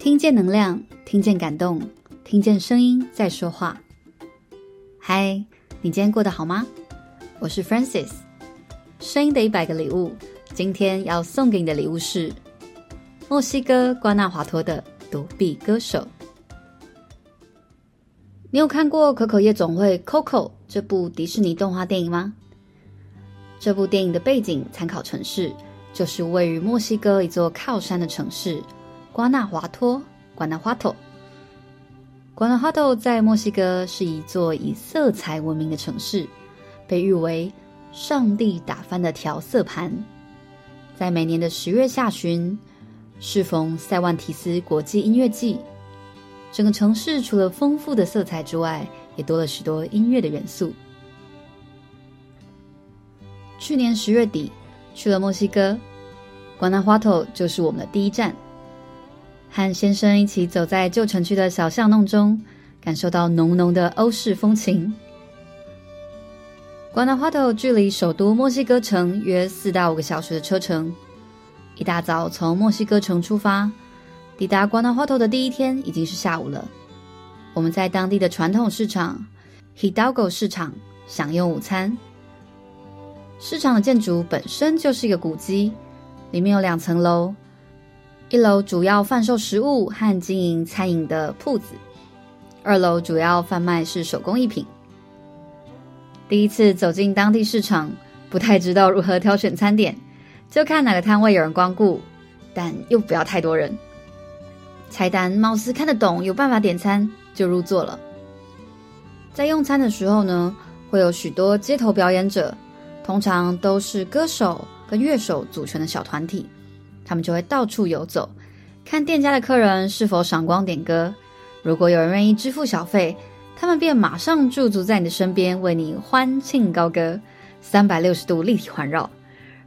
听见能量，听见感动，听见声音在说话。嗨，你今天过得好吗？我是 Francis，声音的一百个礼物。今天要送给你的礼物是墨西哥瓜纳华托的独臂歌手。你有看过《可可夜总会》Coco 这部迪士尼动画电影吗？这部电影的背景参考城市就是位于墨西哥一座靠山的城市。瓜纳华托，瓜纳华托，瓜纳华托在墨西哥是一座以色彩闻名的城市，被誉为“上帝打翻的调色盘”。在每年的十月下旬，适逢塞万提斯国际音乐季，整个城市除了丰富的色彩之外，也多了许多音乐的元素。去年十月底去了墨西哥，瓜纳华托就是我们的第一站。和先生一起走在旧城区的小巷弄中，感受到浓浓的欧式风情。瓜纳华托距离首都墨西哥城约四到五个小时的车程。一大早从墨西哥城出发，抵达瓜纳华托的第一天已经是下午了。我们在当地的传统市场 Hidalgo 市场享用午餐。市场的建筑本身就是一个古迹，里面有两层楼。一楼主要贩售食物和经营餐饮的铺子，二楼主要贩卖是手工艺品。第一次走进当地市场，不太知道如何挑选餐点，就看哪个摊位有人光顾，但又不要太多人。菜单貌似看得懂，有办法点餐，就入座了。在用餐的时候呢，会有许多街头表演者，通常都是歌手跟乐手组成的小团体。他们就会到处游走，看店家的客人是否赏光点歌。如果有人愿意支付小费，他们便马上驻足在你的身边，为你欢庆高歌，三百六十度立体环绕，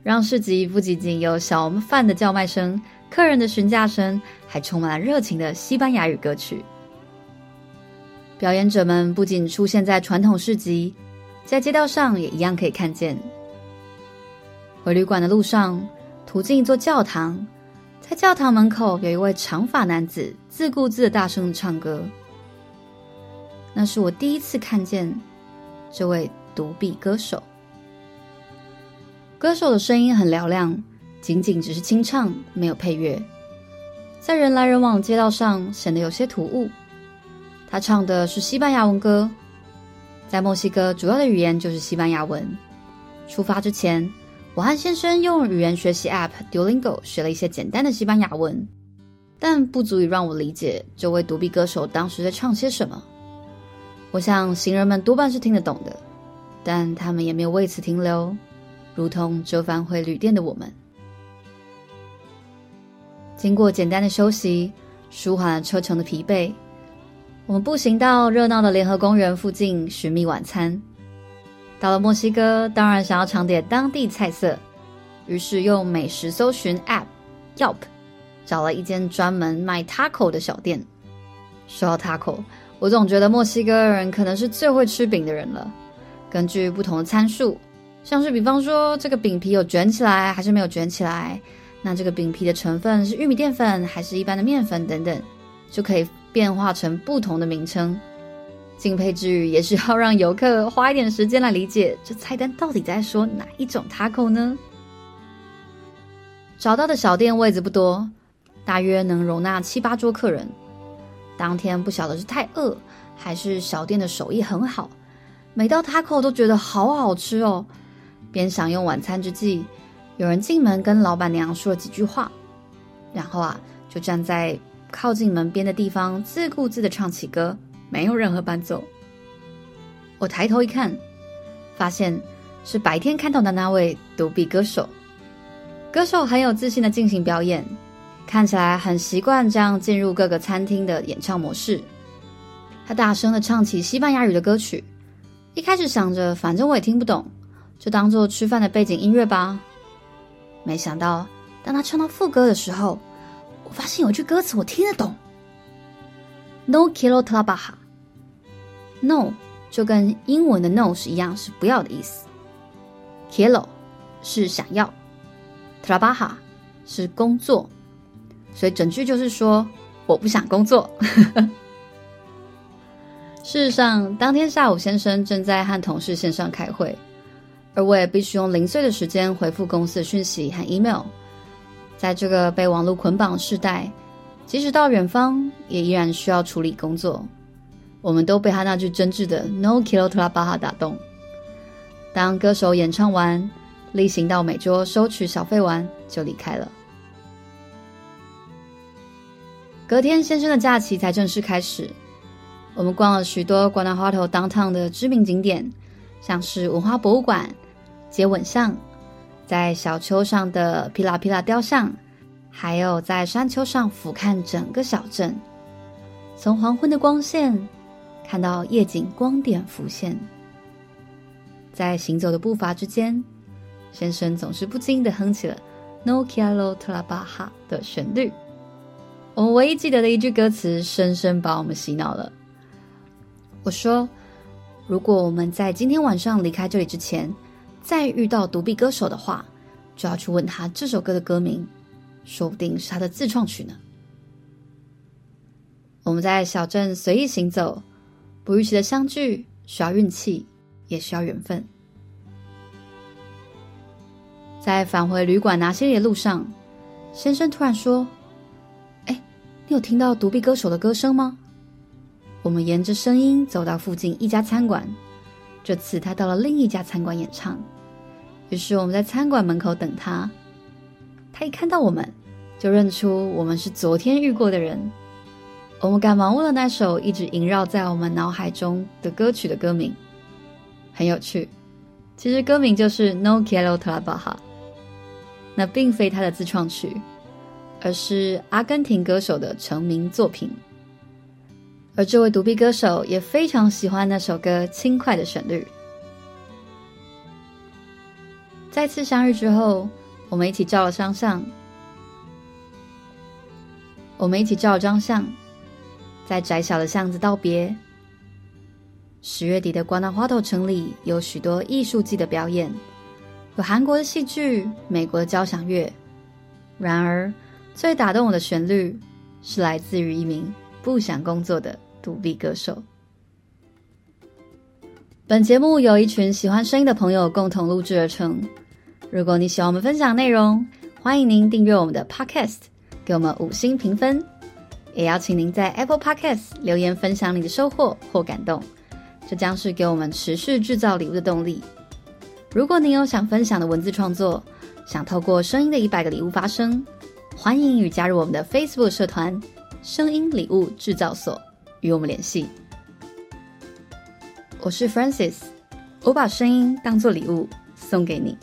让市集不仅仅有小贩的叫卖声、客人的询价声，还充满了热情的西班牙语歌曲。表演者们不仅出现在传统市集，在街道上也一样可以看见。回旅馆的路上，途经一座教堂，在教堂门口有一位长发男子自顾自的大声的唱歌。那是我第一次看见这位独臂歌手。歌手的声音很嘹亮，仅仅只是清唱，没有配乐，在人来人往的街道上显得有些突兀。他唱的是西班牙文歌，在墨西哥主要的语言就是西班牙文。出发之前，我和先生用语言学习 App Duolingo 学了一些简单的西班牙文，但不足以让我理解这位独臂歌手当时在唱些什么。我想行人们多半是听得懂的，但他们也没有为此停留，如同折返回旅店的我们。经过简单的休息，舒缓了车程的疲惫，我们步行到热闹的联合公园附近寻觅晚餐。到了墨西哥，当然想要尝点当地菜色，于是用美食搜寻 App Yelp 找了一间专门卖 taco 的小店。说到 taco，我总觉得墨西哥人可能是最会吃饼的人了。根据不同的参数，像是比方说这个饼皮有卷起来还是没有卷起来，那这个饼皮的成分是玉米淀粉还是一般的面粉等等，就可以变化成不同的名称。敬佩之余，也是要让游客花一点时间来理解这菜单到底在说哪一种 taco 呢？找到的小店位子不多，大约能容纳七八桌客人。当天不晓得是太饿，还是小店的手艺很好，每道 taco 都觉得好好吃哦。边享用晚餐之际，有人进门跟老板娘说了几句话，然后啊，就站在靠近门边的地方，自顾自的唱起歌。没有任何伴奏。我抬头一看，发现是白天看到的那位独臂歌手。歌手很有自信的进行表演，看起来很习惯这样进入各个餐厅的演唱模式。他大声的唱起西班牙语的歌曲。一开始想着，反正我也听不懂，就当做吃饭的背景音乐吧。没想到，当他唱到副歌的时候，我发现有句歌词我听得懂：“No quiero trabajar。” No，就跟英文的 no 是一样，是不要的意思。Quiero 是想要，trabaja 是工作，所以整句就是说我不想工作。事实上，当天下午先生正在和同事线上开会，而我也必须用零碎的时间回复公司的讯息和 email。在这个被网络捆绑的时代，即使到远方，也依然需要处理工作。我们都被他那句真挚的 “No k i l o t r a b a h a 打动。当歌手演唱完，例行到每桌收取小费完，就离开了。隔天，先生的假期才正式开始。我们逛了许多瓜纳华托 downtown 的知名景点，像是文化博物馆、接吻巷，在小丘上的皮拉皮拉雕像，还有在山丘上俯瞰整个小镇，从黄昏的光线看到夜景光点浮现。在行走的步伐之间，先生总是不经意地哼起了 “No quiero trabajar” 的旋律。我们唯一记得的一句歌词，深深把我们洗脑了。我说：“如果我们在今天晚上离开这里之前，再遇到独臂歌手的话，就要去问他这首歌的歌名，说不定是他的自创曲呢。”我们在小镇随意行走，不预期的相聚，需要运气。也需要缘分。在返回旅馆拿行李的路上，先生突然说：“哎，你有听到独臂歌手的歌声吗？”我们沿着声音走到附近一家餐馆，这次他到了另一家餐馆演唱。于是我们在餐馆门口等他。他一看到我们，就认出我们是昨天遇过的人。我们赶忙问了那首一直萦绕在我们脑海中的歌曲的歌名。很有趣，其实歌名就是《No Quiero Te La Baja》，那并非他的自创曲，而是阿根廷歌手的成名作品。而这位独臂歌手也非常喜欢那首歌轻快的旋律。再次相遇之后，我们一起照了张相。我们一起照了张相，在窄小的巷子道别。十月底的瓜纳华托城里有许多艺术季的表演，有韩国的戏剧、美国的交响乐。然而，最打动我的旋律是来自于一名不想工作的独臂歌手。本节目由一群喜欢声音的朋友共同录制而成。如果你喜欢我们分享内容，欢迎您订阅我们的 Podcast，给我们五星评分，也邀请您在 Apple Podcast 留言分享你的收获或感动。这将是给我们持续制造礼物的动力。如果您有想分享的文字创作，想透过声音的一百个礼物发声，欢迎与加入我们的 Facebook 社团“声音礼物制造所”与我们联系。我是 Francis，我把声音当做礼物送给你。